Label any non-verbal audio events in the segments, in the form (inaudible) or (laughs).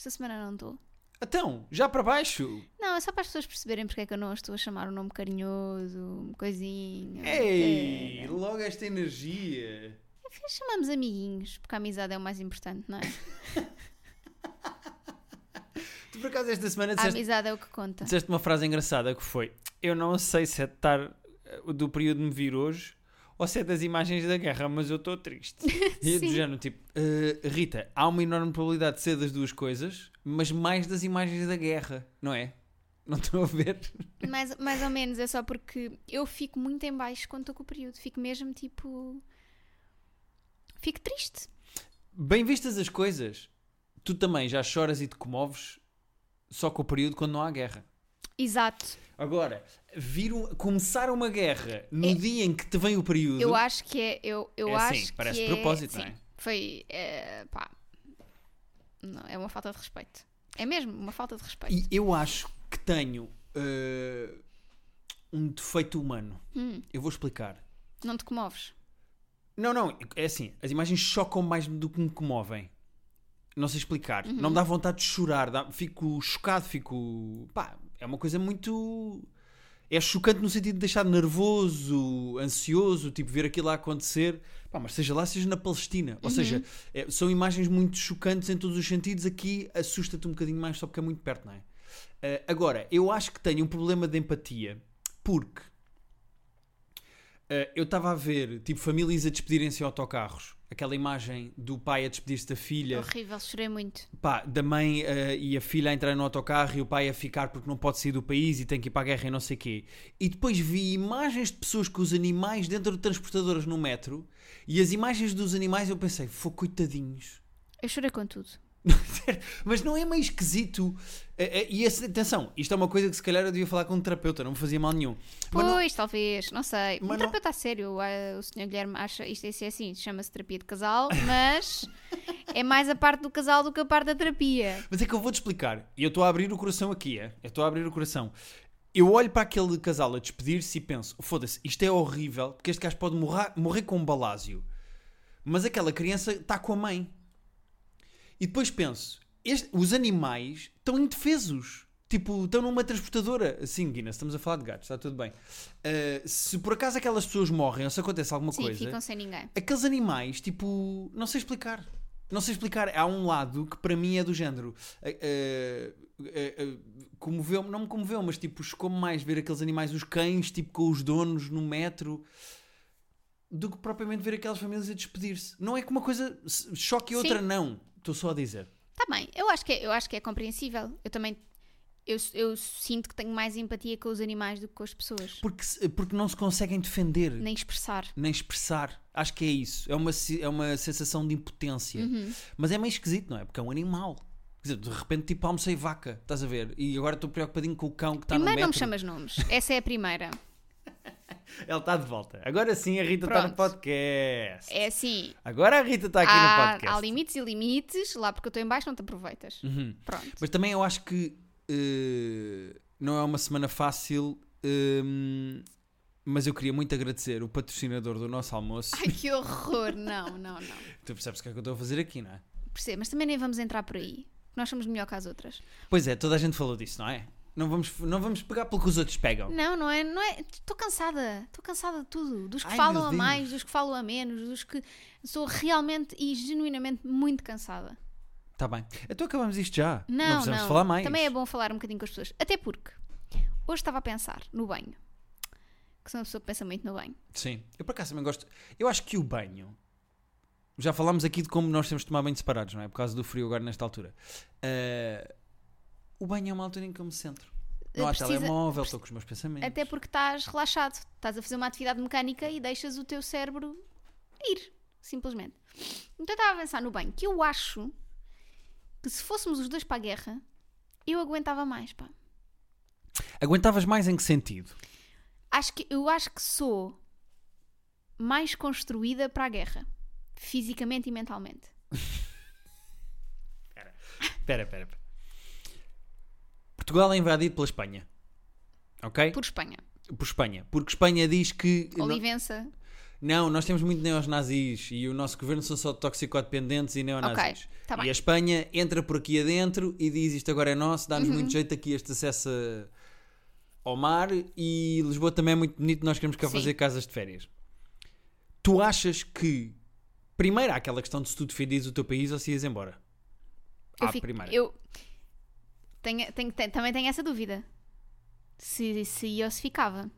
Esta semana não estou. Então, já para baixo. Não, é só para as pessoas perceberem porque é que eu não estou a chamar um nome carinhoso, coisinha. Ei, logo esta energia. É, chamamos amiguinhos, porque a amizade é o mais importante, não é? (laughs) Tu por acaso esta semana A disseste, amizade é o que conta. disseste uma frase engraçada que foi: Eu não sei se é de estar do período de me vir hoje ou se é das imagens da guerra, mas eu estou triste. (laughs) e do género, tipo, "Eh, Rita, há uma enorme probabilidade de ser das duas coisas, mas mais das imagens da guerra, não é? Não estou a ver. Mais, mais ou menos, é só porque eu fico muito em baixo quando estou com o período. Fico mesmo tipo. Fico triste. Bem vistas as coisas, tu também já choras e te comoves só com o período quando não há guerra. Exato. Agora, vir um- começar uma guerra no É- dia em que te vem o período. Eu acho que é. Eu, eu É acho assim, parece que de é, propósito, sim, é? Foi. é, pá. Não, é uma falta de respeito. É mesmo uma falta de respeito. E eu acho que tenho eh, um defeito humano. Hum, Eu vou explicar. não te comoves. Não, não, é assim, as imagens chocam mais do que me comovem. Não sei explicar. Não me dá vontade de chorar. dá- fico chocado, fico. Pá, é uma coisa muito. É chocante no sentido de deixar nervoso, ansioso, tipo, ver aquilo a acontecer. Pá, mas seja lá, seja na Palestina. Ou seja, é- são imagens muito chocantes em todos os sentidos. Aqui assusta-te um bocadinho mais só porque é muito perto, não é? Eh, agora, eu acho que tenho um problema de empatia porque eh, eu estava a ver, tipo, famílias a despedirem-se em autocarros. Aquela imagem do pai a despedir-se da filha, Horrível, chorei muito. pá, da mãe eh, e a filha a entrar no autocarro e o pai a ficar porque não pode sair do país e tem que ir para a guerra e não sei o quê. E depois vi imagens de pessoas com os animais dentro de transportadoras no metro e as imagens dos animais eu pensei, foi coitadinhos. Eu chorei com tudo. (laughs) Mas não é meio esquisito. Eh, eh, E essa- atenção, isto é uma coisa que se calhar eu devia falar com um terapeuta, não me fazia mal nenhum. Mas não- Pois, talvez, não sei. Mas Um não- terapeuta a sério, ah, o senhor Guilherme acha isto é assim, chama-se terapia de casal, mas (laughs) é mais a parte do casal do que a parte da terapia. Mas é que eu vou-te explicar. E eu estou a abrir o coração aqui, é? Eu estou a abrir o coração. Eu olho para aquele casal a despedir-se e penso: foda-se, isto é horrível, porque este gajo pode morrer, morrer com um balásio. Mas aquela criança está com a mãe. E depois penso: este- os animais estão indefesos. Tipo, estão numa transportadora. Assim, Guinness, estamos a falar de gatos, está tudo bem. Uh, se por acaso aquelas pessoas morrem ou se acontece alguma Sim, coisa ficam sem ninguém. aqueles animais, tipo, não sei explicar. Não sei explicar. Há um lado que para mim é do género. eh, eh, eh, eh, comoveu não me comoveu, mas tipo, chocou-me mais ver aqueles animais, os cães, tipo, com os donos no metro, do que propriamente ver aquelas famílias a despedir-se. Não é que uma coisa choque outra Sim. não. Estou só a dizer. Tá bem, eu acho que é, eu acho que é compreensível. Eu também eu, eu sinto que tenho mais empatia com os animais do que com as pessoas. Porque, porque não se conseguem defender. Nem expressar. nem expressar. Acho que é isso. É uma, é uma sensação de impotência. Uhum. Mas é meio esquisito, não é? Porque é um animal. Quer dizer, de repente, tipo, almocei vaca, estás a ver? E agora estou preocupadinho com o cão que está no Primeiro metro. não me chamas nomes. Essa é a primeira. Ele está de volta. Agora sim a Rita está no podcast. É assim. Agora a Rita está aqui no Há, podcast. há limites e limites. Lá porque eu estou em baixo não te aproveitas. Uhum. Pronto. Mas também eu acho que eh, não é uma semana fácil. hum, mas eu queria muito agradecer o patrocinador do nosso almoço. Ai, que horror. Não, não, não. (laughs) Tu percebes o que é que eu estou a fazer aqui, não é? Percebo, mas também nem vamos entrar por aí. Nós somos melhor que as outras. Pois é, toda a gente falou disso, não é? Não vamos, não vamos pegar pelo que os outros pegam. Não, não é, não é. Estou cansada. Estou cansada de tudo. Dos que Ai, falam a mais, dos que falam a menos, dos que. Sou realmente e genuinamente muito cansada. Está bem. Então acabamos isto já. Não, não. precisamos falar mais. Também é bom falar um bocadinho com as pessoas. Até porque hoje estava a pensar no banho. Que sou uma pessoa que pensa muito no banho. Sim. Eu por acaso também gosto. Eu acho que o banho. Já falámos aqui de como nós temos de tomar banho separados, não é? Por causa do frio agora nesta altura. Eh, o banho é uma altura em que eu me centro. Não há Precisa- telemóvel, estou com os meus pensamentos. Até porque estás relaxado. Estás a fazer uma atividade mecânica e deixas o teu cérebro ir. Simplesmente. Então eu estava a pensar no banho. Que eu acho que se fôssemos os dois para a guerra, eu aguentava mais, pá. Aguentavas mais em que sentido? Acho que, eu acho que sou mais construída para a guerra. Fisicamente e mentalmente. (laughs) Espera, espera. espera. Portugal é invadido pela Espanha. Ok? Por Espanha. Por Espanha. Porque Espanha diz que. Olivença. Não, nós temos muito neonazis e o nosso governo são só toxicodependentes e neonazis. Ok, tá e bem. a Espanha entra por aqui adentro e diz isto agora é nosso, dá-nos Uhum. muito jeito aqui este acesso ao mar e Lisboa também é muito bonito, nós queremos cá Sim. fazer casas de férias. Tu achas que primeiro há aquela questão de se tu defendias o teu país ou se ias embora? Eu À fico- primeira. eu tenho- tenho- também tenho essa dúvida. Se, se ia ou se ficava.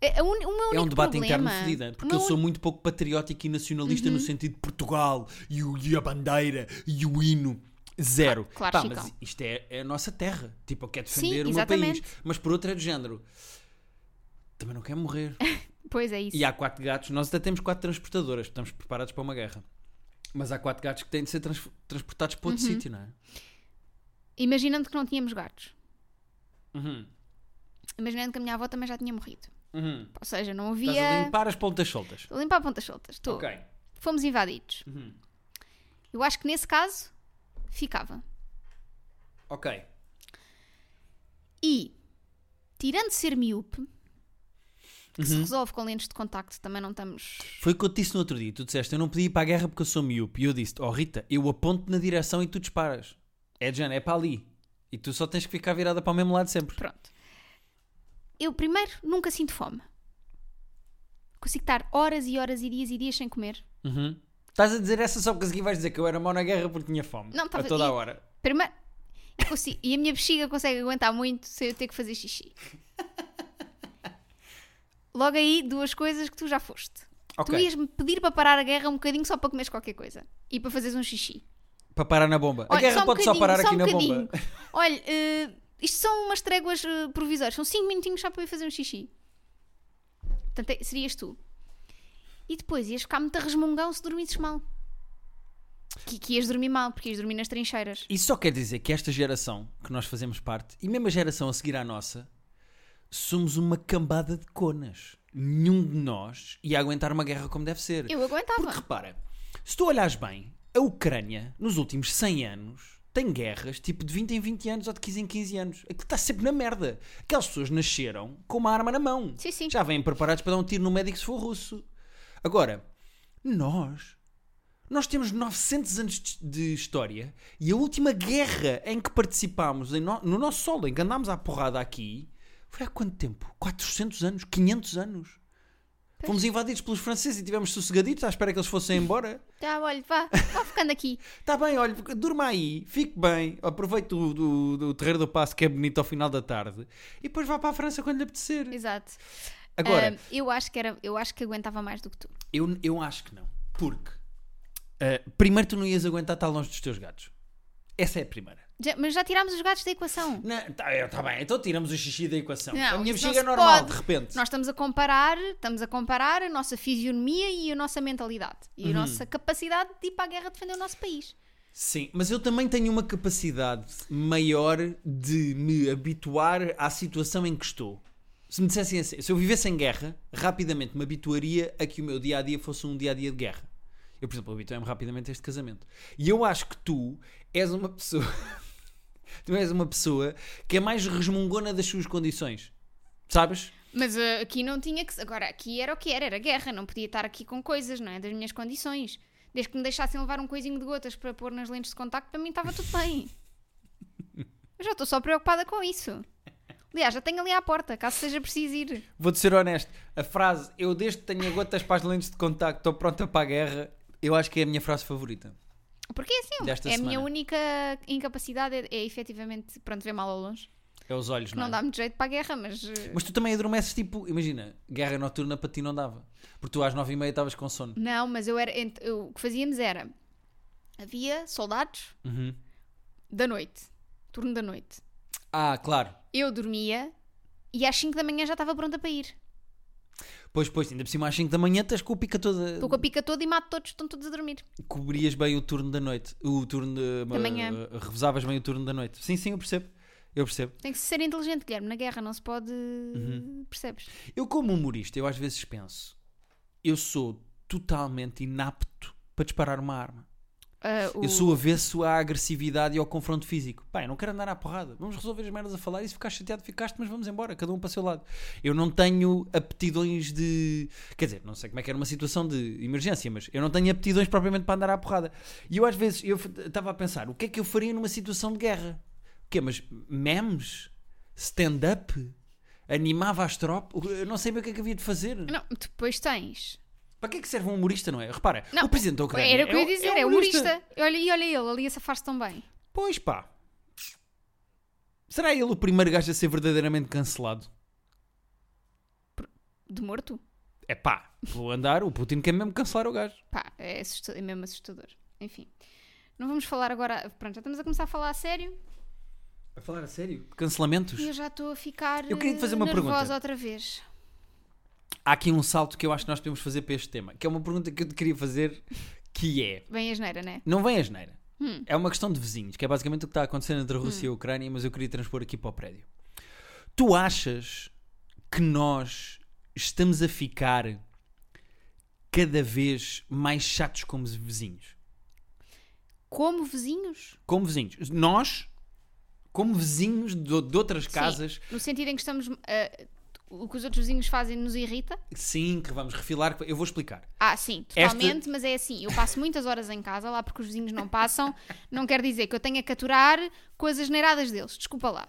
É, o, É um debate problema, interno fedido, o porque eu sou muito pouco patriótico e nacionalista no sentido de Portugal e, o- e a bandeira e o hino. Zero. Claro, Pá, mas isto é, é a nossa terra. Tipo, eu quero Sim, defender o meu país. Mas por outro é do género. Também não quero morrer. (laughs) Pois é isso. E há quatro gatos. Nós até temos quatro transportadoras. Estamos preparados para uma guerra. Mas há quatro gatos que têm de ser trans- transportados para outro Uhum. sítio, não é? Imaginando que não tínhamos gatos. Uhum. Imaginando que a minha avó também já tinha morrido. Uhum. Ou seja, não Estás a havia. limpar as pontas soltas. Estou a limpar pontas soltas. Estou. Ok. Fomos invadidos. Uhum. Eu acho que nesse caso ficava. Ok. E, tirando ser miúpe, que Uhum. se resolve com lentes de contacto, também não estamos. Foi o que eu te disse no outro dia. Tu disseste, eu não podia ir para a guerra porque eu sou miúpe. E eu disse, oh Rita, eu aponto na direção e tu disparas. É de género, é para ali. E tu só tens que ficar virada para o mesmo lado sempre. Pronto. Eu, primeiro, nunca sinto fome. Consigo estar horas e horas e dias e dias sem comer. Uhum. Estás a dizer essa só porque a seguir vais dizer que eu era mau na guerra porque tinha fome. Não, a tava- toda e- a hora. Primeiro, consigo- e a minha bexiga consegue aguentar muito sem eu ter que fazer xixi. Logo aí, duas coisas que tu já foste. Ok. Tu ias-me pedir para parar a guerra um bocadinho só para comeres qualquer coisa. E para fazeres um xixi. Para parar na bomba. a Olha, guerra só um pode só parar só aqui um na bocadinho. bomba. (laughs) Olha, eh, isto são umas tréguas eh, provisórias. São 5 minutinhos só para eu fazer um xixi. Portanto, é- serias tu. E depois ias ficar muito a resmungão se dormisses mal. Que, que ias dormir mal, porque ias dormir nas trincheiras. Isso só quer dizer que esta geração que nós fazemos parte, e mesmo a geração a seguir à nossa, somos uma cambada de conas. Nenhum de nós ia aguentar uma guerra como deve ser. Eu aguentava. Porque repara, se tu olhares bem, a Ucrânia, nos últimos 100 anos, tem guerras tipo de 20 em 20 anos ou de 15 em 15 anos. Aquilo está sempre na merda. Aquelas pessoas nasceram com uma arma na mão. Sim, sim. Já vêm preparados para dar um tiro no médico se for russo. Agora, nós. Nós temos 900 anos de- história e a última guerra em que participámos no, no nosso solo, em que andámos à porrada aqui, foi há quanto tempo? 400 anos? 500 anos? Fomos invadidos pelos franceses e tivemos sossegaditos à espera que eles fossem embora. Já, (laughs) olha, vá, vá ficando aqui. Está (laughs) bem, olha, durma aí, fique bem, aproveite o, do, do Terreiro do Passo que é bonito ao final da tarde e depois vá para a França quando lhe apetecer. Exato. Agora, Ah, eu, acho que era, eu acho que aguentava mais do que tu. eu, eu acho que não. Porque, ah, primeiro, tu não ias aguentar estar longe dos teus gatos. Essa é a primeira. Já- mas já tirámos os gatos da equação. Está tá bem, então tiramos o xixi da equação. Não, a minha bexiga é normal, pode. de repente. Nós estamos a comparar, estamos a comparar a nossa fisionomia e a nossa mentalidade e Uhum. a nossa capacidade de ir para a guerra defender o nosso país. Sim, mas eu também tenho uma capacidade maior de me habituar à situação em que estou. Se me dissessem assim, se eu vivesse em guerra, rapidamente me habituaria a que o meu dia a dia fosse um dia a dia de guerra. Eu, por exemplo, habituei-me rapidamente a este casamento. E eu acho que tu és uma pessoa. Tu és uma pessoa que é mais resmungona das suas condições. Sabes? Mas ah, aqui não tinha que. Agora, aqui era o que era, era guerra, não podia estar aqui com coisas, não é? Das minhas condições. Desde que me deixassem levar um coisinho de gotas para pôr nas lentes de contacto, para mim estava tudo bem. (laughs) Eu já estou só preocupada com isso. Aliás, já tenho ali à porta, caso seja preciso ir. Vou-te ser honesto. A frase eu desde que tenho gotas para as lentes de contacto estou pronta para a guerra, eu acho que é a minha frase favorita. Porque é assim, Desta é a minha única incapacidade é, é efetivamente, pronto, ver mal ao longe. É os olhos, não, não é? dá muito jeito para a guerra, mas. eh, Mas tu também adormeces, tipo, imagina, guerra noturna para ti não dava. Porque tu às nove e meia estavas com sono. Não, mas eu era. eu- o que fazíamos era. Havia soldados Uhum. da noite, turno da noite. Ah, claro. Eu dormia e às 5 da manhã já estava pronta para ir. Pois, pois, ainda por cima às 5 da manhã estás com a pica toda. Estou com a pica toda e mato todos, estão todos a dormir. Cobrias bem o turno da noite. O turno de. Da manhã. uh, revezavas bem o turno da noite. Sim, sim, eu percebo. Eu percebo. Tem que ser inteligente, Guilherme. Na guerra não se pode. Uhum. Percebes? Eu, como humorista, eu às vezes penso, eu sou totalmente inapto para disparar uma arma. Ah, o- Eu sou avesso à agressividade e ao confronto físico. Pá, eu não quero andar à porrada. Vamos resolver as merdas a falar e se ficares chateado, ficaste, mas vamos embora, cada um para o seu lado. Eu não tenho aptidões de. Quer dizer, não sei como é que era uma situação de emergência, mas eu não tenho aptidões propriamente para andar à porrada. E eu às vezes eu estava a pensar, o que é que eu faria numa situação de guerra? O quê? Mas memes? Stand-up? Animava as tropas? Eu não sei bem o que é que havia de fazer. Não, depois tens. Para que é que serve um humorista, não é? Repara, Não, o presidente da Ucrânia. Era o que eu ia um- dizer, um é humorista. Olha, e olha ele, ali a safar-se tão bem. Pois pá. Será ele o primeiro gajo a ser verdadeiramente cancelado? De morto? É pá, vou andar, o Putin quer mesmo cancelar o gajo. Pá, é, assusta- é mesmo assustador. Enfim. Não vamos falar agora. Pronto, já estamos a começar a falar a sério A falar a sério? De cancelamentos? e eu já estou a ficar Eu queria te fazer uma nervosa pergunta. outra vez. Há aqui um salto que eu acho que nós podemos fazer para este tema, que é uma pergunta que eu te queria fazer, que é, Bem a geneira, né? não vem a geneira, Hum. é uma questão de vizinhos, que é basicamente o que está acontecendo entre a Rússia e a Ucrânia, mas eu queria transpor aqui para o prédio. Tu achas que nós estamos a ficar cada vez mais chatos como vizinhos? Como vizinhos? como vizinhos. Nós, como vizinhos de, de outras Sim. casas, No sentido em que estamos. ah, o que os outros vizinhos fazem nos irrita? sim, que vamos refilar. Eu vou explicar. Ah, sim, totalmente, mas é assim. Eu passo muitas horas em casa lá porque os vizinhos não passam. Não quer dizer que eu tenha que aturar coisas neiradas deles. Desculpa lá.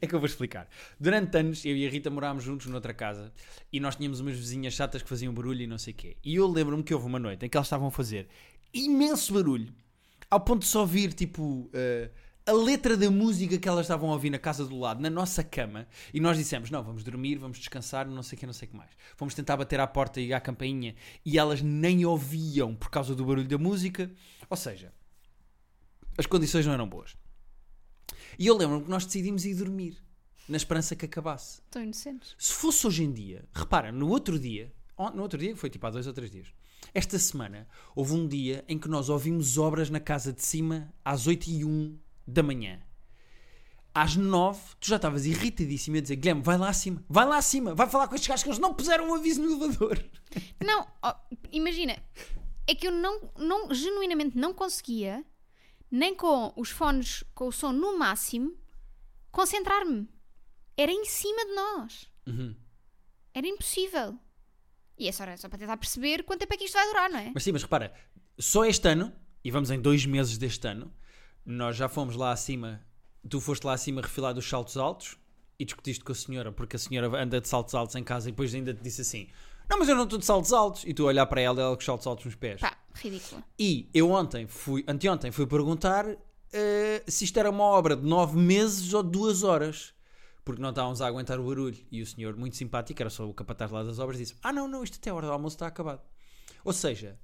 É que eu vou explicar. Durante anos, eu e a Rita morámos juntos noutra casa e nós tínhamos umas vizinhas chatas que faziam barulho e não sei o quê. E eu lembro-me que houve uma noite em que elas estavam a fazer imenso barulho, ao ponto de só ouvir, tipo, eh, a letra da música que elas estavam a ouvir na casa do lado, na nossa cama, e nós dissemos: Não, vamos dormir, vamos descansar, não sei o que, não sei o que mais. Fomos tentar bater à porta e à campainha e elas nem ouviam por causa do barulho da música. Ou seja, as condições não eram boas. E eu lembro-me que nós decidimos ir dormir, na esperança que acabasse. Estão inocentes. Se fosse hoje em dia, repara, no outro dia, no outro dia, foi tipo há dois ou três dias, esta semana houve um dia em que nós ouvimos obras na casa de cima às 8 e 1 da manhã. Às 9, tu já estavas irritadíssimo a dizer: Guilherme, vai lá acima, vai lá acima, vai falar com estes gajos que eles não puseram um aviso no elevador. (laughs) Não, ó, imagina, é que eu não, não, genuinamente não conseguia, nem com os fones com o som no máximo, concentrar-me. Era em cima de nós. Uhum. Era impossível. E é só, só para tentar perceber quanto tempo é que isto vai durar, não é? Mas sim, mas repara, só este ano, e vamos em dois meses deste ano, nós já fomos lá acima, tu foste lá acima refilar dos saltos altos e discutiste com a senhora, porque a senhora anda de saltos altos em casa e depois ainda te disse assim: Não, mas eu não estou de saltos altos. E tu olhar para ela, ela com os saltos altos nos pés. Pá, ridícula. E eu ontem fui, anteontem fui perguntar eh, se isto era uma obra de nove meses ou de duas horas. Porque não estávamos a aguentar o barulho. E o senhor, muito simpático, era só o capataz lá das obras, disse: Ah, não, não, isto até a hora do almoço está acabado. Ou seja,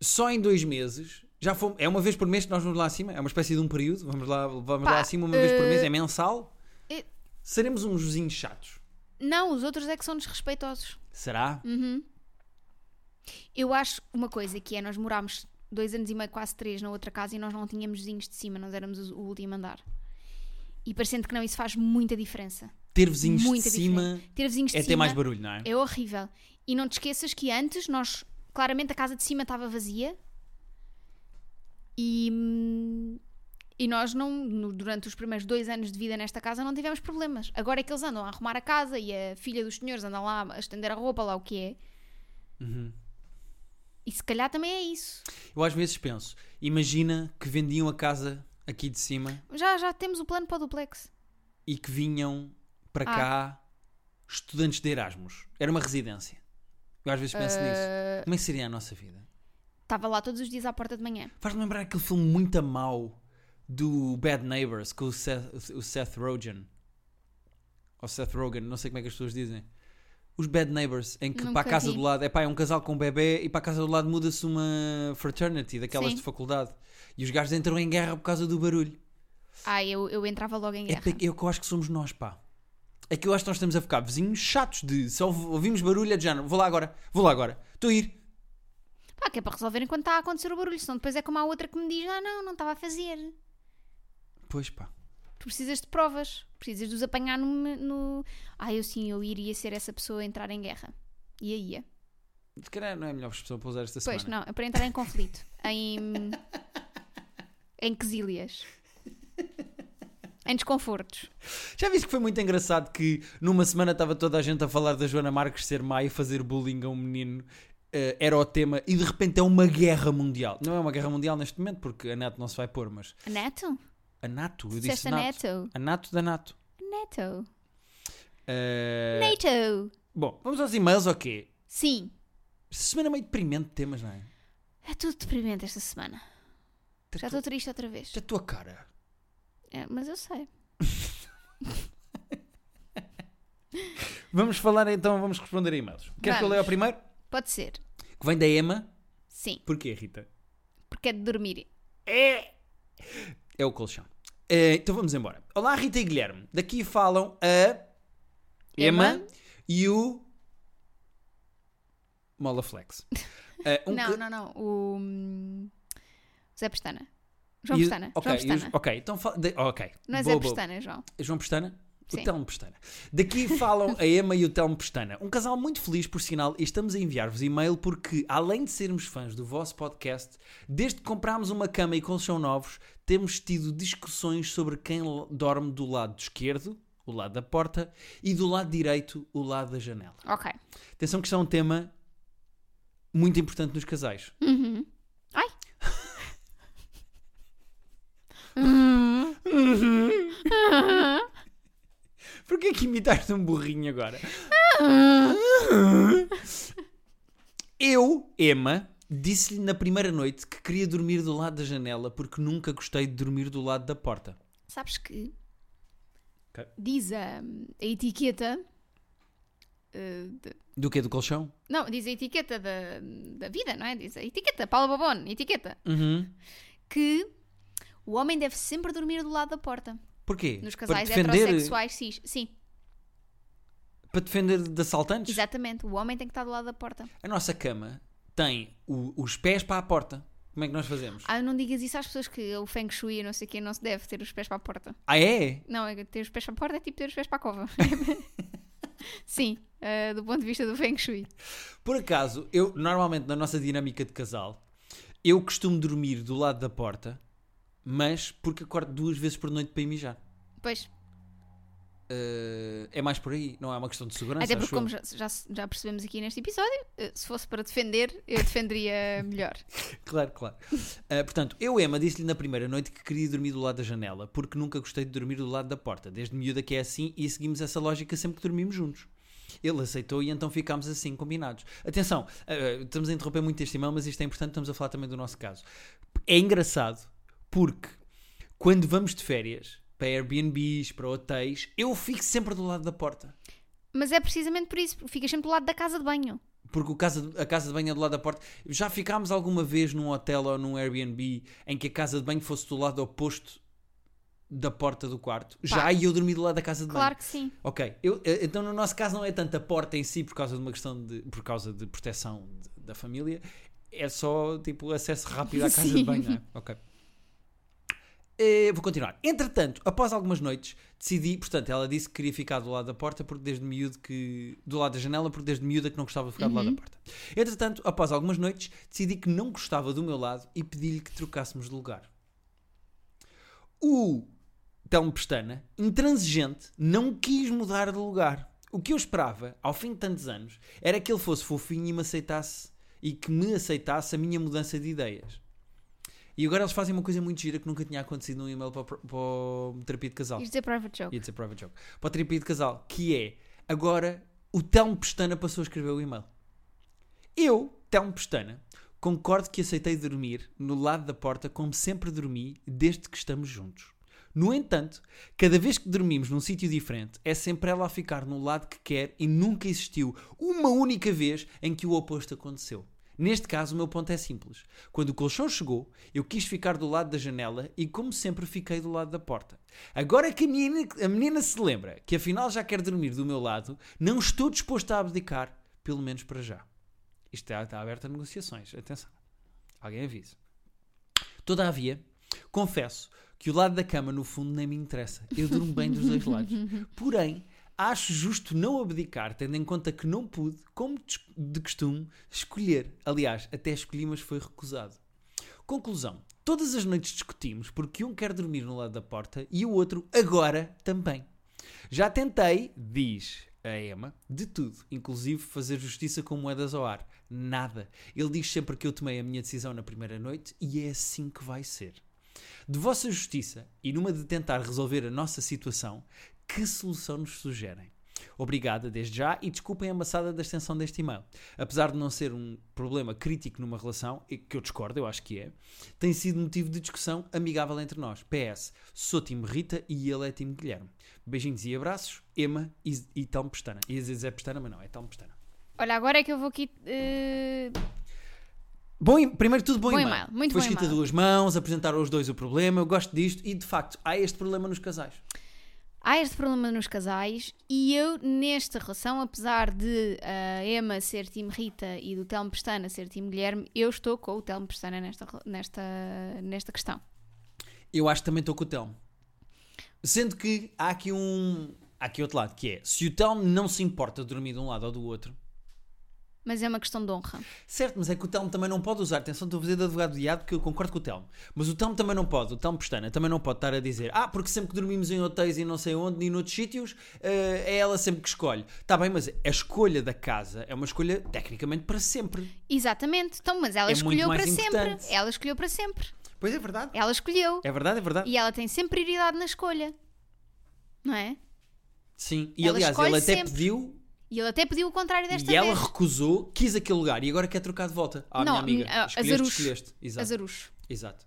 só em dois meses, já fomos, é uma vez por mês que nós vamos lá acima, é uma espécie de um período, vamos lá, vamos Pá, lá acima uma vez por mês, eh, é mensal. eh, Seremos uns vizinhos chatos. Não, os outros é que são desrespeitosos. Será? Uhum. Eu acho uma coisa que é, nós morámos dois anos e meio, quase três, na outra casa e nós não tínhamos vizinhos de cima, nós éramos o o último andar. E parecendo que não, isso faz muita diferença. Ter vizinhos Muita de cima diferença. Ter vizinhos de é cima ter mais barulho, não é? é horrível. E não te esqueças que antes nós, claramente a casa de cima estava vazia e, hum, e nós não, no- durante os primeiros dois anos de vida nesta casa não tivemos problemas. Agora é que eles andam a arrumar a casa e a filha dos senhores anda lá a estender a roupa, lá o que é. Uhum. E se calhar também é isso. Eu às vezes penso, imagina que vendiam a casa aqui de cima Já, já temos o plano para o duplex. e que vinham para Ah. cá estudantes de Erasmus. Era uma residência. Eu às vezes penso nisso. Uh, Como é que seria a nossa vida? Estava lá todos os dias à porta de manhã. Faz-me lembrar aquele filme muito mau do Bad Neighbors com o Seth, o Seth Rogen. Ou Seth Rogen, não sei como é que as pessoas dizem. Os Bad Neighbors, em que Nunca para a casa vi. do lado é pá, é um casal com um bebê e para a casa do lado muda-se uma fraternity daquelas Sim. de faculdade. E os gajos entram em guerra por causa do barulho. Ah, eu, eu entrava logo em É, guerra. é que eu acho que somos nós, pá. É que eu acho que nós estamos a ficar vizinhos chatos de se ouv- ouvimos barulho é de género, vou lá agora, vou lá agora, estou a ir. Pá, que é para resolver enquanto está a acontecer o barulho. Senão depois é como a outra que me diz: ah, não, não estava a fazer. Pois pá. Tu precisas de provas. Precisas de os apanhar no. no... Ah, eu sim, eu iria ser essa pessoa a entrar em guerra. E aí. Se calhar não é a melhor expressão para usar esta Pois, semana. não, é para entrar em conflito. (laughs) em. em quesílias. Em desconfortos. Já viste que foi muito engraçado que numa semana estava toda a gente a falar da Joana Marques ser má e fazer bullying a um menino. Eh, era o tema e de repente é uma guerra mundial. Não é uma guerra mundial neste momento porque a NATO não se vai pôr, mas A Neto? a NATO, eu disse a NATO. Neto? A NATO da NATO. Neto. Eh, Neto. Bom, vamos aos e-mails ou quê? Sim. Esta semana é meio deprimente de temas, não é? É tudo deprimente esta semana. Já estou triste outra vez. Isto é a tua cara. É, mas eu sei. (laughs) Vamos falar então, vamos responder a e-mails. Queres que eu leia o primeiro? Pode ser. Que vem da Emma. Sim. Porquê, Rita? Porque é de dormir. É! É o colchão. Eh, então vamos embora. Olá, Rita e Guilherme. Daqui falam a Emma, Emma. e o Mola Flex. (laughs) Eh, um não, não, não. O. hum, Zé Pestana. João e Pestana. ok, João e os- Pestana. ok, então fala. de- ok. Não é Boa, Zé boa. Pestana, João. João Pestana? O Sim. Telmo Pestana. Daqui falam a Emma e o Telmo Pestana. Um casal muito feliz, por sinal, e estamos a enviar-vos e-mail porque, além de sermos fãs do vosso podcast, desde que comprámos uma cama e colchão novos, temos tido discussões sobre quem dorme do lado esquerdo, o lado da porta, e do lado direito, o lado da janela. Ok. Atenção que isto é um tema muito importante nos casais. Uhum. Ai! (laughs) Porquê que imitaste um burrinho agora? Eu, Emma, disse-lhe na primeira noite que queria dormir do lado da janela porque nunca gostei de dormir do lado da porta. Sabes que Ok. diz a, a etiqueta. eh, de- Do que Do colchão? não, diz a etiqueta da, da vida, não é? Diz a etiqueta, Paula Babone, etiqueta. Uhum. Que o homem deve sempre dormir do lado da porta. Porquê? Nos para casais defender, heterossexuais, cis. Sim, para defender de assaltantes? exatamente. O homem tem que estar do lado da porta. A nossa cama tem o- os pés para a porta. Como é que nós fazemos? Ah, não digas isso às pessoas que o Feng Shui não sei o quê não se deve ter os pés para a porta. Ah, é? Não, é ter os pés para a porta é tipo ter os pés para a cova. (laughs) Sim, eh, do ponto de vista do Feng Shui. Por acaso, eu normalmente na nossa dinâmica de casal, eu costumo dormir do lado da porta, mas porque acordo duas vezes por noite para ir mijar. Pois, Eh, é mais por aí, não é uma questão de segurança. até porque, como já, já, já percebemos aqui neste episódio, eh, se fosse para defender, eu defenderia melhor. (laughs) Claro, claro. Eh, portanto, eu, Emma, disse-lhe na primeira noite que queria dormir do lado da janela, porque nunca gostei de dormir do lado da porta. Desde miúda que é assim e seguimos essa lógica sempre que dormimos juntos. Ele aceitou e então ficámos assim, combinados. Atenção, eh, estamos a interromper muito este e-mail, mas isto é importante, estamos a falar também do nosso caso. É engraçado porque quando vamos de férias para Airbnbs, para hotéis, eu fico sempre do lado da porta. Mas é precisamente por isso, porque ficas sempre do lado da casa de banho. Porque o casa, a casa de banho é do lado da porta. Já ficámos alguma vez num hotel ou num Airbnb em que a casa de banho fosse do lado oposto da porta do quarto? Já e eu dormi do lado da casa de banho. Claro que sim. Ok, eu, eh, então no nosso caso não é tanto a porta em si por causa de uma questão de, por causa de proteção de- da família, é só tipo acesso rápido à (laughs) casa de Sim. banho, não é? Ok. Eh, vou continuar. Entretanto, após algumas noites, decidi, portanto, ela disse que queria ficar do lado da porta porque desde miúdo que. do lado da janela, porque desde miúda que não gostava de ficar do lado da porta. Entretanto, após algumas noites, decidi que não gostava do meu lado e pedi-lhe que trocássemos de lugar. O Telmo Pestana, intransigente, não quis mudar de lugar. O que eu esperava, ao fim de tantos anos, era que ele fosse fofinho e me aceitasse e que me aceitasse a minha mudança de ideias. E agora eles fazem uma coisa muito gira que nunca tinha acontecido num e-mail para, o- para o terapia de casal. Isto dizer private joke. Ia dizer private joke. Para a terapia de casal, que é agora o Telmo Pestana passou a escrever o e-mail. Eu, Telmo Pestana, concordo que aceitei dormir no lado da porta como sempre dormi desde que estamos juntos. No entanto, cada vez que dormimos num sítio diferente, é sempre ela a ficar no lado que quer e nunca existiu uma única vez em que o oposto aconteceu. Neste caso, o meu ponto é simples. Quando o colchão chegou, eu quis ficar do lado da janela e, como sempre, fiquei do lado da porta. Agora que a menina, a menina se lembra que afinal já quer dormir do meu lado, não estou disposto a abdicar, pelo menos para já. Isto está, está aberto a negociações. Atenção. Alguém avise. Todavia, confesso que o lado da cama, no fundo, nem me interessa. Eu durmo bem dos dois lados. (laughs) Porém, Acho justo não abdicar, tendo em conta que não pude, como de- costume, escolher. Aliás, até escolhi, mas foi recusado. Conclusão. Todas as noites discutimos porque um quer dormir no lado da porta e o outro agora também. Já tentei, diz a Emma, de tudo, inclusive fazer justiça com moedas ao ar. Nada. Ele diz sempre que eu tomei a minha decisão na primeira noite e é assim que vai ser. De vossa justiça e numa de tentar resolver a nossa situação, que solução nos sugerem? Obrigada desde já e desculpem a amassada da extensão deste e-mail. Apesar de não ser um problema crítico numa relação, e que eu discordo, eu acho que é, tem sido motivo de discussão amigável entre nós. PS, sou time Rita e ele é time Guilherme. Beijinhos e abraços, Emma e, e Telmo Pestana. Ia dizer Pestana, mas não, é Telmo Pestana. Olha, agora é que eu vou aqui. eh, Bom, e- primeiro tudo, bom, Bom e-mail. e-mail, muito Foi bom escrito a e-mail. duas mãos, apresentaram os dois o problema, eu gosto disto e de facto há este problema nos casais. Há este problema nos casais e eu, nesta relação, apesar de a Emma ser time Rita e do Telmo Pestana ser time Guilherme, eu estou com o Telmo Pestana nesta, nesta, nesta questão. Eu acho que também estou com o Telmo. Sendo que há aqui um. Há aqui outro lado, que é se o Telmo não se importa de dormir de um lado ou do outro. Mas é uma questão de honra. Certo, mas é que o Telmo também não pode usar. Atenção, estou a fazer de advogado do diabo porque eu concordo com o Telmo. Mas o Telmo também não pode, o Telmo Pestana também não pode estar a dizer ah, porque sempre que dormimos em hotéis e não sei onde e noutros sítios, eh, é ela sempre que escolhe. Está bem, mas a escolha da casa é uma escolha tecnicamente para sempre. Exatamente. Então, mas ela É escolheu para importante. sempre. Ela escolheu para sempre. Pois é verdade. Ela escolheu. É verdade, é verdade. E ela tem sempre prioridade na escolha. Não é? Sim. E Ela aliás, ele até sempre. pediu E ele até pediu o contrário desta e ela vez. recusou, quis aquele lugar e agora quer trocar de volta. Ah, Não, minha amiga. escolheste, azarucho. escolheste. Exato. Azarucho. Exato.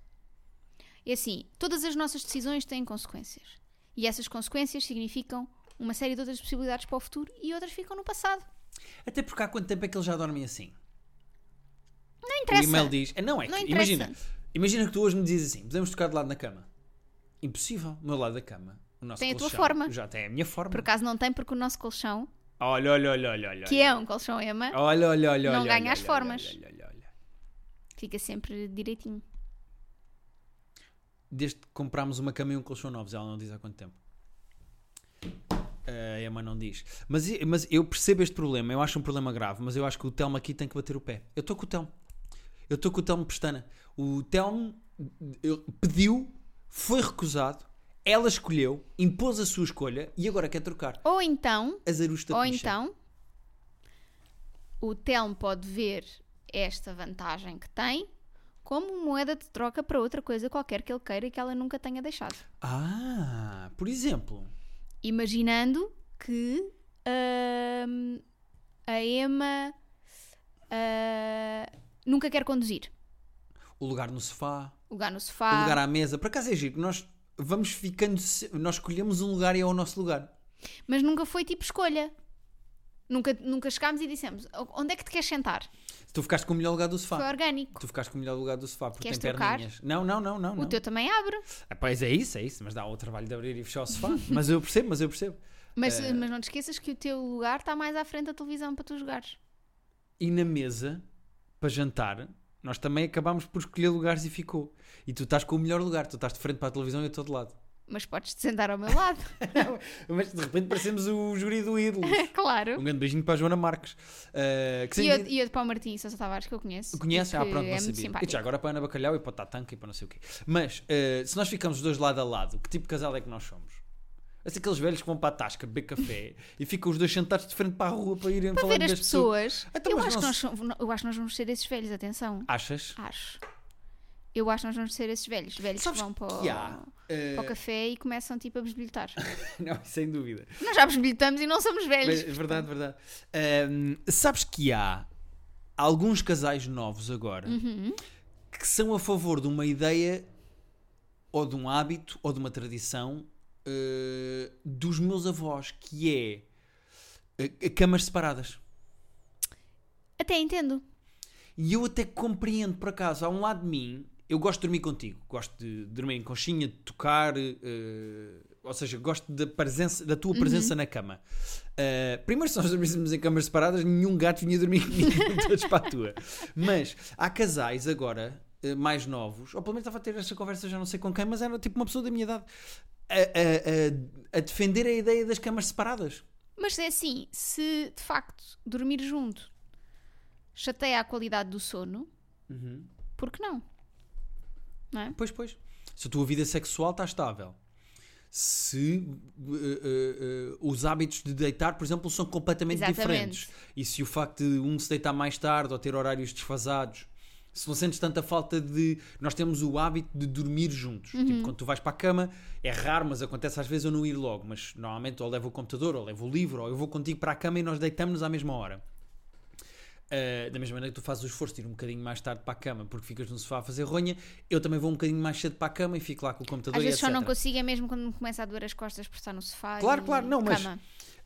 É assim, todas as nossas decisões têm consequências. E essas consequências significam uma série de outras possibilidades para o futuro e outras ficam no passado. Até porque há quanto tempo é que eles já dormem assim? Não O interessa. e-mail diz. é, Não, é Não interessa. imagina, imagina que tu hoje me dizes assim: podemos tocar de lado na cama. Impossível. O meu lado da cama. O nosso Tem a tua colchão, forma. Já tem a minha forma. Por acaso não tem, porque o nosso colchão, Olha, olha, olha, olha, olha. que é um colchão Ema, Olha, olha, olha. não olha, ganha olha, as formas. olha, olha, olha. fica sempre direitinho. Desde que comprámos uma cama e um colchão novos, ela não diz há quanto tempo. A Emma não diz. Mas, mas eu percebo este problema, eu acho um problema grave, mas eu acho que o Telmo aqui tem que bater o pé. Eu estou com o Telmo. Eu estou com o Telmo Pestana. O Telmo ele pediu, foi recusado, ela escolheu, impôs a sua escolha e agora quer trocar. Ou então, Azarusta ou picha. então, o Telmo pode ver esta vantagem que tem como moeda de troca para outra coisa qualquer que ele queira e que ela nunca tenha deixado. Ah, por exemplo. Imaginando que hum, a Emma ah, nunca quer conduzir. O lugar no sofá, O lugar no o sofá. lugar à mesa. Por acaso é giro, nós vamos ficando. Nós escolhemos um lugar e é o nosso lugar. Mas nunca foi tipo escolha. Nunca, nunca chegámos e dissemos onde é que te queres sentar? Tu ficaste com o melhor lugar do sofá. Foi orgânico. Tu ficaste com o melhor lugar do sofá porque Queres tem trocar? perninhas. Não, não, não, não. O não. teu também abre. Ah, pois é isso, é isso. Mas dá o trabalho de abrir e fechar o sofá. (laughs) mas eu percebo, mas eu percebo. Mas, Eh. mas não te esqueças que o teu lugar está mais à frente da televisão para tu jogares. E na mesa, para jantar, nós também acabámos por escolher lugares e ficou. E tu estás com o melhor lugar. Tu estás de frente para a televisão e eu estou de lado. Mas podes te sentar ao meu lado. (laughs) mas de repente parecemos o júri do ídolo. (laughs) claro. Um grande beijinho para a Joana Marques. Ah, que E eu, e eu para o Martim Sousa Tavares, que eu conheço. Conhece? Ah, pronto, é não muito sabia. E já agora para a Ana Bacalhau e para o Tatanka e para não sei o quê. Mas, eh, se nós ficamos os dois lado a lado, que tipo de casal é que nós somos? Assim, aqueles velhos que vão para a tasca beber café e ficam os dois sentados de frente para a rua para irem Para falar ver as pessoas. Então, eu, acho que não nós eu acho que nós vamos ser esses velhos, atenção. Achas? Acho. Eu acho que nós vamos ser esses velhos. Velhos Sabes que vão para o, que há, eh, para o café e começam tipo a besbilhotar. (laughs) Não, sem dúvida. nós já besbilhotamos e não somos velhos. Mas, verdade, verdade. Ahm, sabes que há alguns casais novos agora Uhum. que são a favor de uma ideia ou de um hábito ou de uma tradição eh, dos meus avós, que é eh, camas separadas. Até entendo. E eu até compreendo, por acaso, há um lado de mim, eu gosto de dormir contigo, gosto de dormir em conchinha, de tocar, eh, ou seja, gosto da, presença, da tua presença na cama. Eh, primeiro, se nós dormíssemos em camas separadas, nenhum gato vinha dormir comigo, (laughs) todos para a tua. Mas há casais agora, mais novos, ou pelo menos estava a ter esta conversa já não sei com quem, mas era tipo uma pessoa da minha idade, a, a- a- defender a ideia das camas separadas. Mas é assim, se de facto dormir junto chateia a qualidade do sono, por que não? Não é? Pois, pois. Se a tua vida sexual está estável, se uh, uh, uh, os hábitos de deitar, por exemplo, são completamente Exatamente. diferentes, e se o facto de um se deitar mais tarde ou ter horários desfasados, se não sentes tanta falta de. Nós temos o hábito de dormir juntos. Tipo, quando tu vais para a cama, é raro, mas acontece às vezes eu não ir logo. Mas normalmente ou levo o computador, ou levo o livro, ou eu vou contigo para a cama e nós deitamos-nos à mesma hora. Uh, da mesma maneira que tu fazes o esforço de ir um bocadinho mais tarde para a cama porque ficas no sofá a fazer ronha, eu também vou um bocadinho mais cedo para a cama e fico lá com o computador Às vezes só não consigo, é mesmo quando me começa a doer as costas por estar no sofá. Claro, e claro, não, mas- cama.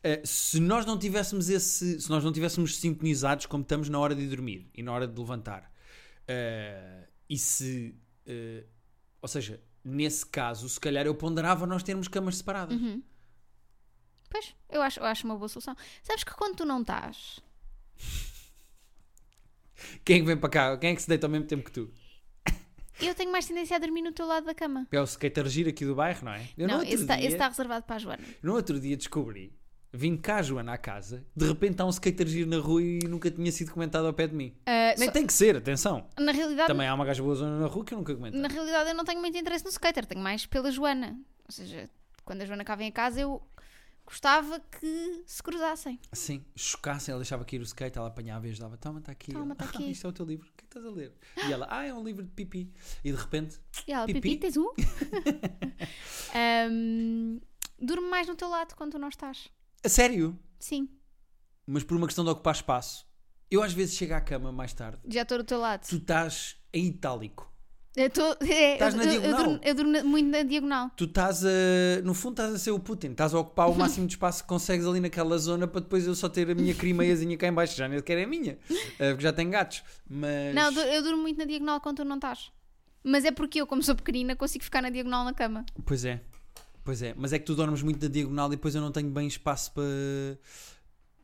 Uh, se nós não tivéssemos esse, se nós não tivéssemos sintonizados como estamos na hora de dormir e na hora de levantar, uh, e se, uh, ou seja, nesse caso, se calhar eu ponderava nós termos camas separadas. Uhum. Pois, eu acho, eu acho uma boa solução. Sabes que quando tu não estás, Quem é que vem para cá? Quem é que se deita ao mesmo tempo que tu? eu tenho mais tendência a dormir no teu lado da cama. É o skater giro aqui do bairro, não é? Eu não, esse está dia- reservado para a Joana. No outro dia descobri, vim cá Joana à casa, de repente há um skater giro na rua e nunca tinha sido comentado ao pé de mim. Ah, Nem só- tem que ser, atenção. na, realidade, Também há uma gaja boa zona na rua que eu nunca comentei. na realidade, eu não tenho muito interesse no skater, tenho mais pela Joana. Ou seja, quando a Joana cá vem a casa, eu gostava que se cruzassem. Sim, chocassem, ela deixava cair o skate, ela apanhava e ajudava. Toma, está aqui. Toma, tá (laughs) "Ah, aqui." isto é o teu livro, o que é que estás a ler? E ela, ah, é um livro de pipi. E de repente, E ela, Pipi? Pipi, tens um? (laughs) Ahm, durmo mais no teu lado quando tu não estás. A sério, Sim, mas por uma questão de ocupar espaço, eu às vezes chego à cama mais tarde, já estou do teu lado. tu estás em itálico. Eu, tô, (laughs) é, Estás eu- na eu- eu diagonal. durmo, eu durmo muito na diagonal. Tu estás a. No fundo, estás a ser o Putin. Estás a ocupar o (laughs) máximo de espaço que consegues ali naquela zona para depois eu só ter a minha crimeiazinha cá em baixo. Já nem sequer é minha, eh, porque já tem gatos. Mas. Não, eu eu durmo muito na diagonal quando tu não estás. Mas é porque eu, como sou pequenina, consigo ficar na diagonal na cama. Pois é. Pois é. Mas é que tu dormes muito na diagonal e depois eu não tenho bem espaço para.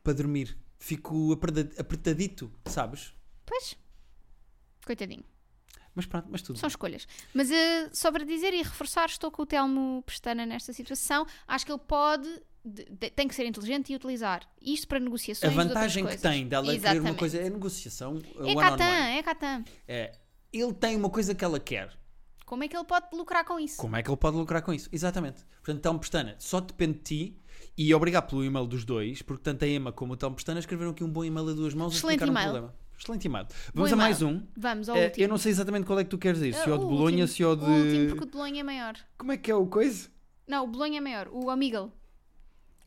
para dormir. Fico aperta- apertadito, sabes? Pois. Coitadinho. Mas pronto, mas tudo. São escolhas. Mas eh, só para dizer e reforçar, estou com o Telmo Pestana nesta situação. Acho que ele pode, de- de- tem que ser inteligente e utilizar isto para A negociações. outras vantagem que tem dela querer uma coisa é a negociação uh, É Catan, é Catan. É, ele tem uma coisa que ela quer. Como é que ele pode lucrar com isso? Como é que ele pode lucrar com isso? Exatamente. Portanto, Telmo Pestana, só depende de ti e obrigado pelo e-mail dos dois, porque tanto a Emma como o Telmo Pestana escreveram aqui um bom e-mail a duas mãos Excelente a explicar um e-mail. problema. Excelente e-mail. Bom Vamos a mais um. Vamos ao Eh, último. eu não sei exatamente qual é que tu queres dizer, se é o de O Bolonha, se é o de. O último, porque o de Bolonha é maior. Como é que é o coisa? Não, o Bolonha é maior. O Amigal.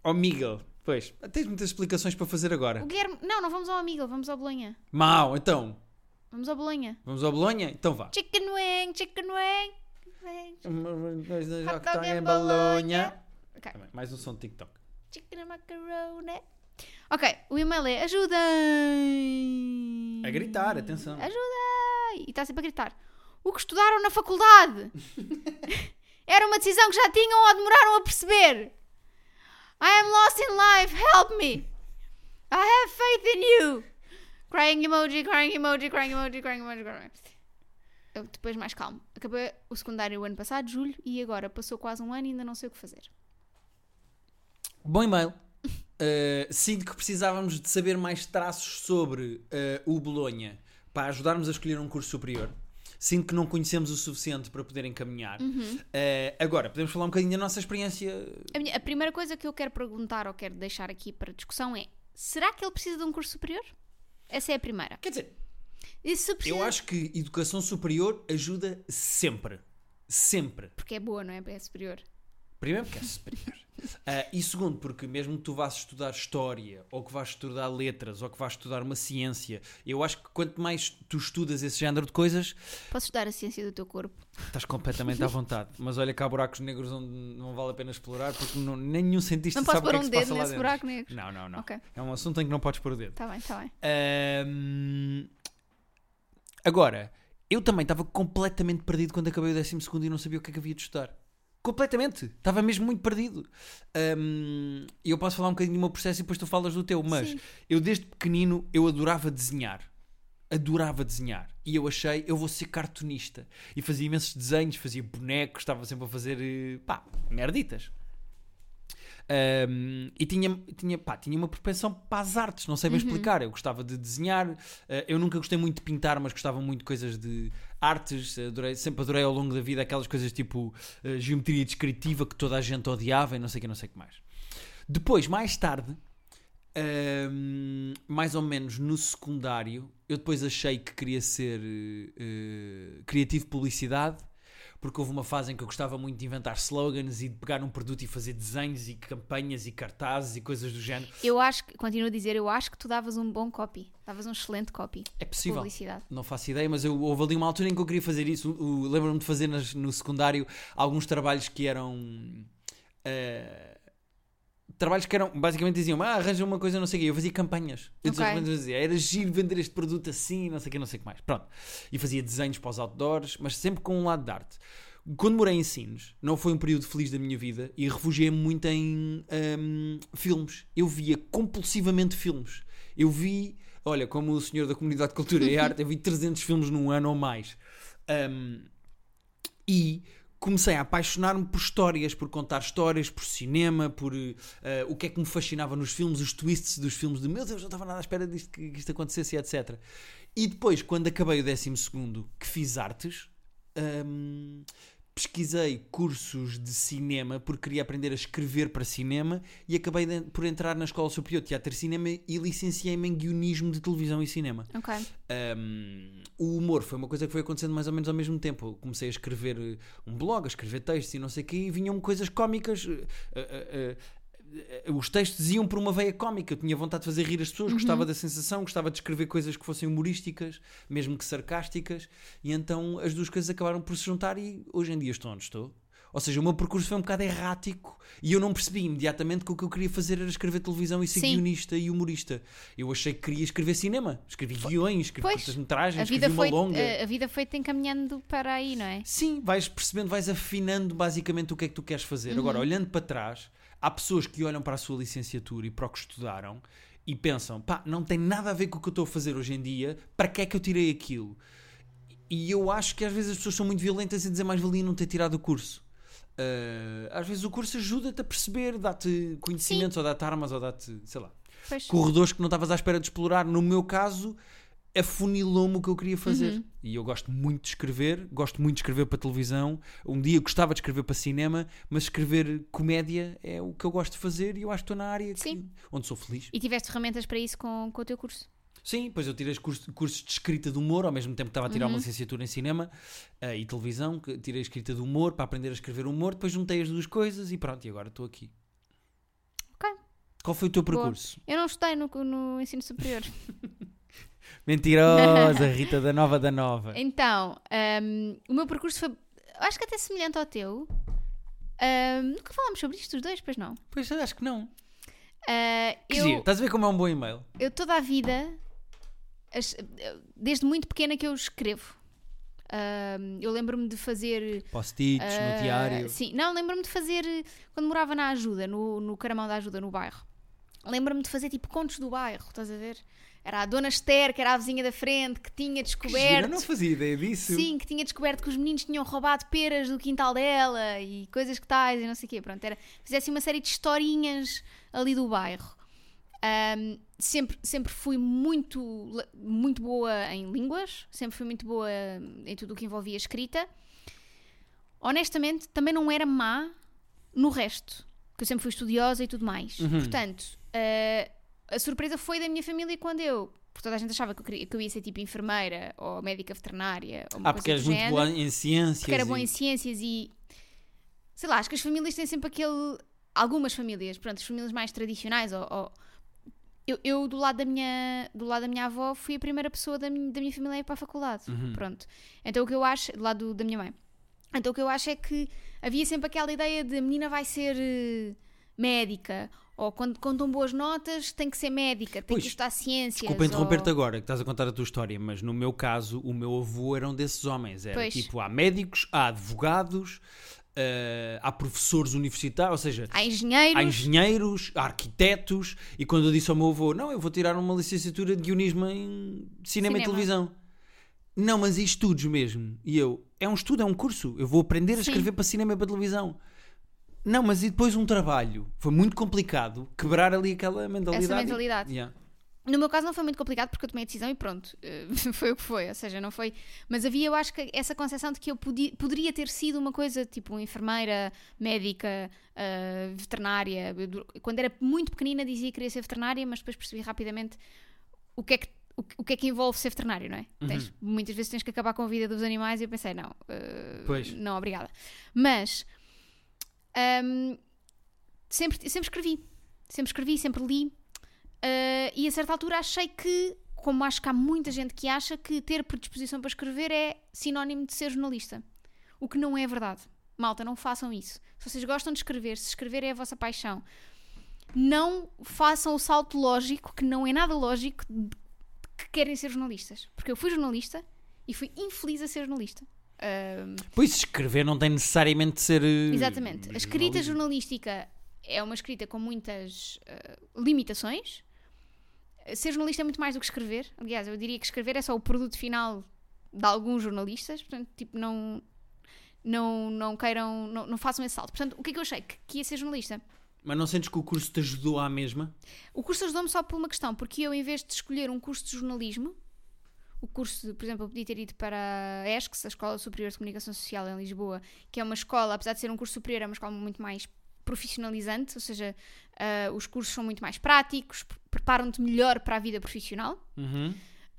Ó Miguel. Pois, tens muitas explicações para fazer agora. O Guilherme. Não, não vamos ao Amigal, vamos ao Bolonha. Mau, então. Vamos ao Bolonha. Vamos ao Bolonha? Então vá. Chicken wing, chicken wing. Hot dog em Bolonha. Ok. Também, Mais um som de TikTok. Chicken macaroni. Ok, o e-mail é ajudem. A gritar, atenção. Ajudem! E está sempre a gritar. O que estudaram na faculdade? (laughs) Era uma decisão que já tinham ou demoraram a perceber? I am lost in life, help me! I have faith in you! Crying emoji, crying emoji, crying emoji, crying emoji, crying Eu, Depois mais calmo. Acabei o secundário o ano passado, julho, e agora passou quase um ano e ainda não sei o que fazer. Bom e-mail. Uh, (laughs) sinto que precisávamos de saber mais traços sobre uh, o Bolonha para ajudarmos a escolher um curso superior. Sinto que não conhecemos o suficiente para poder encaminhar. Uhum. Uh, agora, podemos falar um bocadinho da nossa experiência. A, minha- a primeira coisa que eu quero perguntar ou quero deixar aqui para discussão é: será que ele precisa de um curso superior? Essa é a primeira. Quer dizer, se precisa... eu acho que educação superior ajuda sempre. Sempre. Porque é boa, não é? É superior. Primeiro porque é superior. Ah, e segundo, porque mesmo que tu vás estudar história, ou que vás estudar letras, ou que vás estudar uma ciência, eu acho que quanto mais tu estudas esse género de coisas, Posso estudar a ciência do teu corpo? estás completamente à vontade. Mas olha que há buracos negros onde não vale a pena explorar, porque não, nenhum cientista Não posso sabe o que pôr é um que se dedo passa lá nesse dentro. buraco negro. Não, não, não. Ok. É um assunto em que não podes pôr o dedo. Está bem, está bem. Ahm, agora, eu também estava completamente perdido quando acabei o 12 e não sabia o que é que havia de estudar. Completamente. Estava mesmo muito perdido. E eu posso falar um bocadinho do meu processo e depois tu falas do teu, mas Sim. eu desde pequenino eu adorava desenhar. Adorava desenhar. E eu achei, eu vou ser cartunista. E fazia imensos desenhos, fazia bonecos, estava sempre a fazer, eh, pá, merditas. Um, e tinha, tinha, pá, tinha uma propensão para as artes, não sei bem explicar. Eu gostava de desenhar, uh, eu nunca gostei muito de pintar, mas gostava muito de coisas de artes. Adorei, sempre adorei ao longo da vida aquelas coisas tipo uh, geometria descritiva que toda a gente odiava e não sei o que, não sei que mais. Depois, mais tarde, um, mais ou menos no secundário, eu depois achei que queria ser uh, criativo de publicidade, porque houve uma fase em que eu gostava muito de inventar slogans e de pegar um produto e fazer desenhos e campanhas e cartazes e coisas do género. Eu acho que, continuo a dizer, eu acho que tu davas um bom copy. Davas um excelente copy. É possível. Publicidade. Não faço ideia, mas eu, houve ali uma altura em que eu queria fazer isso. Lembro-me de fazer nas- no secundário alguns trabalhos que eram. eh, trabalhos que eram. Basicamente diziam ah, arranja uma coisa, não sei o quê. Eu fazia campanhas. Eu Ok. okay. dizia, era giro vender este produto assim, não sei o quê, não sei o que mais. Pronto. E fazia desenhos para os outdoors, mas sempre com um lado de arte. Quando morei em Sines, não foi um período feliz da minha vida e refugiei-me muito em hum, filmes. Eu via compulsivamente filmes. Eu vi, olha, como o senhor da Comunidade de Cultura e Arte, eu vi (laughs) 300 filmes num ano ou mais. Hum, e comecei a apaixonar-me por histórias, por contar histórias, por cinema, por eh, o que é que me fascinava nos filmes, os twists dos filmes de meu Deus, não estava nada à espera disto, que, isto acontecesse, etc. E depois, quando acabei o 12 que fiz artes, hum, pesquisei cursos de cinema porque queria aprender a escrever para cinema e acabei de- por entrar na Escola Superior de Teatro e Cinema e licenciei-me em guionismo de televisão e cinema. Ok. Um, o humor foi uma coisa que foi acontecendo mais ou menos ao mesmo tempo. Eu comecei a escrever eh, um blog, a escrever textos e não sei o quê, e vinham coisas cómicas. eh, eh, os textos iam por uma veia cómica. Eu tinha vontade de fazer rir as pessoas, gostava da sensação, gostava de escrever coisas que fossem humorísticas, mesmo que sarcásticas, e então as duas coisas acabaram por se juntar. E hoje em dia estou onde estou. Ou seja, o meu percurso foi um bocado errático e eu não percebi imediatamente que o que eu queria fazer era escrever televisão e ser Sim. guionista e humorista. Eu achei que queria escrever cinema. Escrevi guiões, escrevi curtas-metragens, escrevi uma foi, eh, longa. a, a vida foi-te encaminhando para aí, não é? Sim, vais percebendo, vais afinando basicamente o que é que tu queres fazer. Agora, Uhum. olhando para trás, há pessoas que olham para a sua licenciatura e para o que estudaram e pensam, pá, não tem nada a ver com o que eu estou a fazer hoje em dia, para que é que eu tirei aquilo? E eu acho que às vezes as pessoas são muito violentas em dizer mais valia não ter tirado o curso. Ah, às vezes o curso ajuda-te a perceber, dá-te conhecimentos, ou dá-te armas, ou dá-te, sei lá, Pois. corredores que não estavas à espera de explorar. No meu caso, afunilou-me o que eu queria fazer. Uhum. E eu gosto muito de escrever, gosto muito de escrever para televisão. Um dia gostava de escrever para cinema, mas escrever comédia é o que eu gosto de fazer e eu acho que estou na área que- onde sou feliz. E tiveste ferramentas para isso com, com o teu curso? Sim, pois eu tirei os cursos, de escrita de humor, ao mesmo tempo que estava a tirar Uhum. uma licenciatura em cinema eh, e televisão, que tirei escrita de humor para aprender a escrever humor, depois juntei as duas coisas e pronto, e agora estou aqui. Ok. Qual foi o teu Boa. percurso? Eu não estudei no, no ensino superior. (laughs) Mentirosa, (laughs) Rita da Nova da Nova. Então, hum, o meu percurso foi, acho que até semelhante ao teu. Hum, nunca falámos sobre isto os dois, pois não. Pois eu acho que não. Ah, Que eu, giro. Estás a ver como é um bom e-mail? eu toda a vida, desde muito pequena que eu escrevo. Hum, eu lembro-me de fazer. Post-its, ah, no diário. Sim, não, lembro-me de fazer quando morava na ajuda, no, no Caramão da Ajuda, no bairro. Lembro-me de fazer tipo contos do bairro, estás a ver? Era a Dona Esther, que era a vizinha da frente, que tinha descoberto. eu não fazia ideia disso. Sim, que tinha descoberto que os meninos tinham roubado peras do quintal dela e coisas que tais e não sei o quê. Pronto, era, fizesse uma série de historinhas ali do bairro. Ahm, sempre, sempre fui muito, muito boa em línguas, sempre fui muito boa em tudo o que envolvia escrita. Honestamente, também não era má no resto, que eu sempre fui estudiosa e tudo mais. Uhum. Portanto, ah, a surpresa foi da minha família quando eu. Porque toda a gente achava que eu, queria, que eu ia ser tipo enfermeira ou médica veterinária ou uma Ah, porque do eres muito boa em ciências. porque era e- boa em ciências e sei lá, acho que as famílias têm sempre aquele. Algumas famílias, pronto, as famílias mais tradicionais, ou, ou- eu, eu, do lado da minha do lado da minha avó fui a primeira pessoa da minha, da minha família a ir para a faculdade, Uhum. pronto. Então o que eu acho, do lado da minha mãe, então o que eu acho é que havia sempre aquela ideia de a menina vai ser eh, médica, ou quando contam boas notas tem que ser médica, tem Pois, que estudar ciências. Desculpa interromper-te ou... agora, que estás a contar a tua história, mas no meu caso, o meu avô era um desses homens. Era Pois. tipo, há médicos, há advogados, eh, há professores universitários, ou seja, Há engenheiros, há engenheiros, há arquitetos. E quando eu disse ao meu avô, não, eu vou tirar uma licenciatura de guionismo em cinema, e Cinema. televisão. Não, mas em estudos mesmo. E eu, é um estudo, é um curso. Eu vou aprender a Sim. escrever para cinema e para televisão. Não, mas e depois um trabalho. Foi muito complicado quebrar ali aquela mentalidade. Essa mentalidade. Yeah. No meu caso não foi muito complicado porque eu tomei a decisão e pronto, eh, (laughs) foi o que foi, ou seja, não foi. Mas havia, eu acho que essa concepção de que eu podia, poderia ter sido uma coisa tipo enfermeira, médica, uh, veterinária. Quando era muito pequenina dizia que queria ser veterinária, mas depois percebi rapidamente o que é que. O que é que envolve ser veterinário, não é? Uhum. Tens, muitas vezes tens que acabar com a vida dos animais e eu pensei, não, uh, Pois. não, obrigada. Mas hum, sempre, sempre escrevi, sempre escrevi, sempre li. Uh, e a certa altura achei que, como acho que há muita gente que acha que ter predisposição para escrever é sinónimo de ser jornalista. O que não é verdade. Malta, não façam isso. Se vocês gostam de escrever, se escrever é a vossa paixão, não façam o salto lógico, que não é nada lógico, que querem ser jornalistas. Porque eu fui jornalista e fui infeliz a ser jornalista. Um, Pois escrever não tem necessariamente de ser. eh, Exatamente. A escrita jornalística é uma escrita com muitas eh, limitações. Ser jornalista é muito mais do que escrever. Aliás, eu diria que escrever é só o produto final de alguns jornalistas. Portanto, tipo, não, não, não queiram, não, não façam esse salto. Portanto, o que é que eu achei? Que, que ia ser jornalista. Mas não sentes que o curso te ajudou à mesma? O curso ajudou-me só por uma questão, porque eu, em vez de escolher um curso de jornalismo, o curso, de, por exemplo, eu podia ter ido para a ESCS, a Escola Superior de Comunicação Social em Lisboa, que é uma escola, apesar de ser um curso superior, é uma escola muito mais profissionalizante, ou seja, ah, os cursos são muito mais práticos, pre- preparam-te melhor para a vida profissional. Uhum.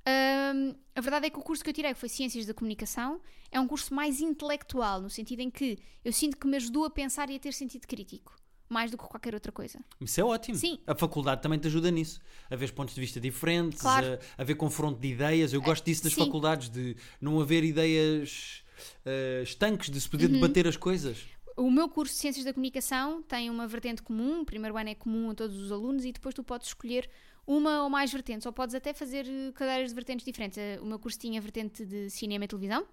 Ahm, a verdade é que o curso que eu tirei, que foi Ciências da Comunicação, é um curso mais intelectual, no sentido em que eu sinto que me ajudou a pensar e a ter sentido crítico, mais do que qualquer outra coisa. Isso é ótimo. Sim. A faculdade também te ajuda nisso. A ver pontos de vista diferentes, Claro. a, a ver confronto de ideias. Eu gosto disso nas sim. faculdades, de não haver ideias eh, estanques, de se poder Uhum. debater as coisas. O meu curso de Ciências da Comunicação tem uma vertente comum, o primeiro ano é comum a todos os alunos e depois tu podes escolher uma ou mais vertentes, ou podes até fazer eh, cadeiras de vertentes diferentes. Eh, O meu curso tinha vertente de cinema e televisão,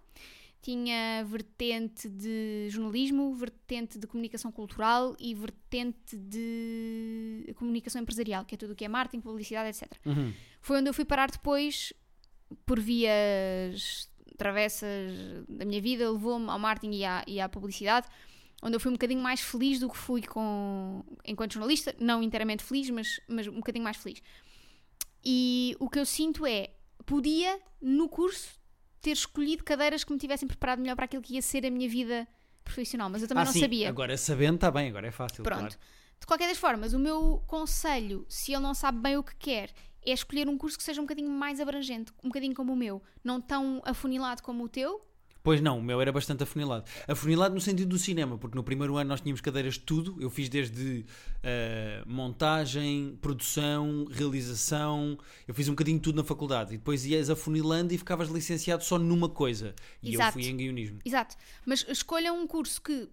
tinha vertente de jornalismo, vertente de comunicação cultural e vertente de comunicação empresarial, que é tudo o que é marketing, publicidade, etc. Uhum. Foi onde eu fui parar depois, por vias travessas da minha vida, levou-me ao marketing e à, e à publicidade, onde eu fui um bocadinho mais feliz do que fui com, enquanto jornalista, não inteiramente feliz, mas, mas um bocadinho mais feliz. E o que eu sinto é, podia, no curso, ter escolhido cadeiras que me tivessem preparado melhor para aquilo que ia ser a minha vida profissional, mas eu também Ah, não sim. sabia. Agora sabendo está bem, agora é fácil. Pronto. claro. De qualquer das formas, o meu conselho, se ele não sabe bem o que quer, é escolher um curso que seja um bocadinho mais abrangente, um bocadinho como o meu, não tão afunilado como o teu. Pois não, o meu era bastante afunilado. Afunilado no sentido do cinema, porque no primeiro ano nós tínhamos cadeiras de tudo. Eu fiz desde eh, montagem, produção, realização. Eu fiz um bocadinho de tudo na faculdade. E depois ias afunilando e ficavas licenciado só numa coisa. E Exato. eu fui em guionismo. Exato. Mas escolha um curso que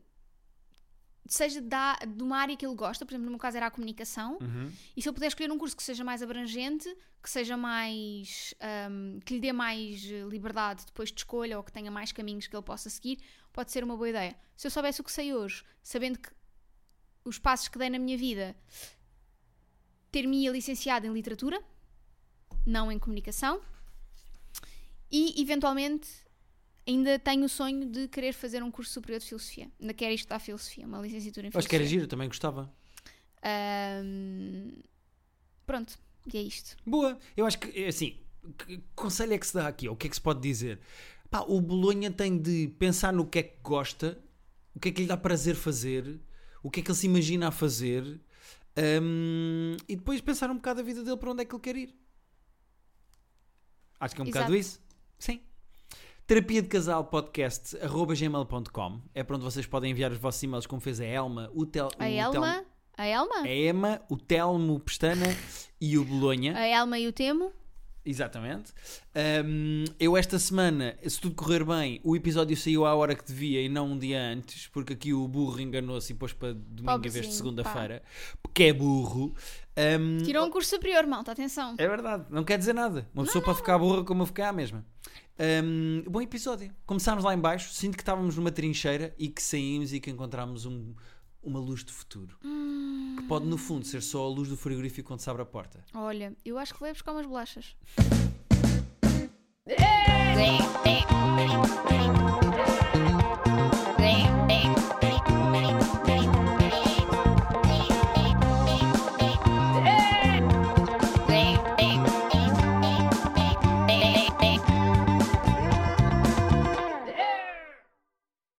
seja da, de uma área que ele gosta, por exemplo, no meu caso era a comunicação, Uhum. e se eu puder escolher um curso que seja mais abrangente, que seja mais. hum, que lhe dê mais eh, liberdade depois de escolha ou que tenha mais caminhos que ele possa seguir, pode ser uma boa ideia. Se eu soubesse o que sei hoje, sabendo que os passos que dei na minha vida, ter-me licenciado em literatura, não em comunicação, e eventualmente ainda tenho o sonho de querer fazer um curso superior de filosofia. Ainda quero estudar filosofia, uma licenciatura em Acho que era filosofia. giro, também gostava. Ahm, pronto, e é isto. Boa, eu acho que, é assim, que conselho é que se dá aqui? Ou o que é que se pode dizer? Pá, o Bolonha tem de pensar no que é que gosta, o que é que lhe dá prazer fazer, o que é que ele se imagina a fazer hum, e depois pensar um bocado a vida dele para onde é que ele quer ir. Acho que é um bocado Exato. isso. Sim. Terapia de Casal Podcast arroba gmail.com é para onde vocês podem enviar os vossos e-mails, como fez a Elma, o, tel, A o Elma, a Elma, Telmo, a Emma, o Telmo Pestana e o Bolonha. a Elma e o Temo. Exatamente. Um, eu esta semana, se tudo correr bem, o episódio saiu à hora que devia e não um dia antes, porque aqui o burro enganou-se e pôs para domingo em vez de segunda-feira, porque é burro. Um, Tirou um curso superior, malta, atenção. É verdade, não quer dizer nada. Uma pessoa não, pode ficar burra como eu fiquei à mesma. Um, bom episódio. Começámos lá embaixo, sinto que estávamos numa trincheira e que saímos e que encontramos um, uma luz do futuro. Hum. Que pode, no fundo, ser só a luz do frigorífico quando se abre a porta. Olha, eu acho que vou buscar umas bolachas.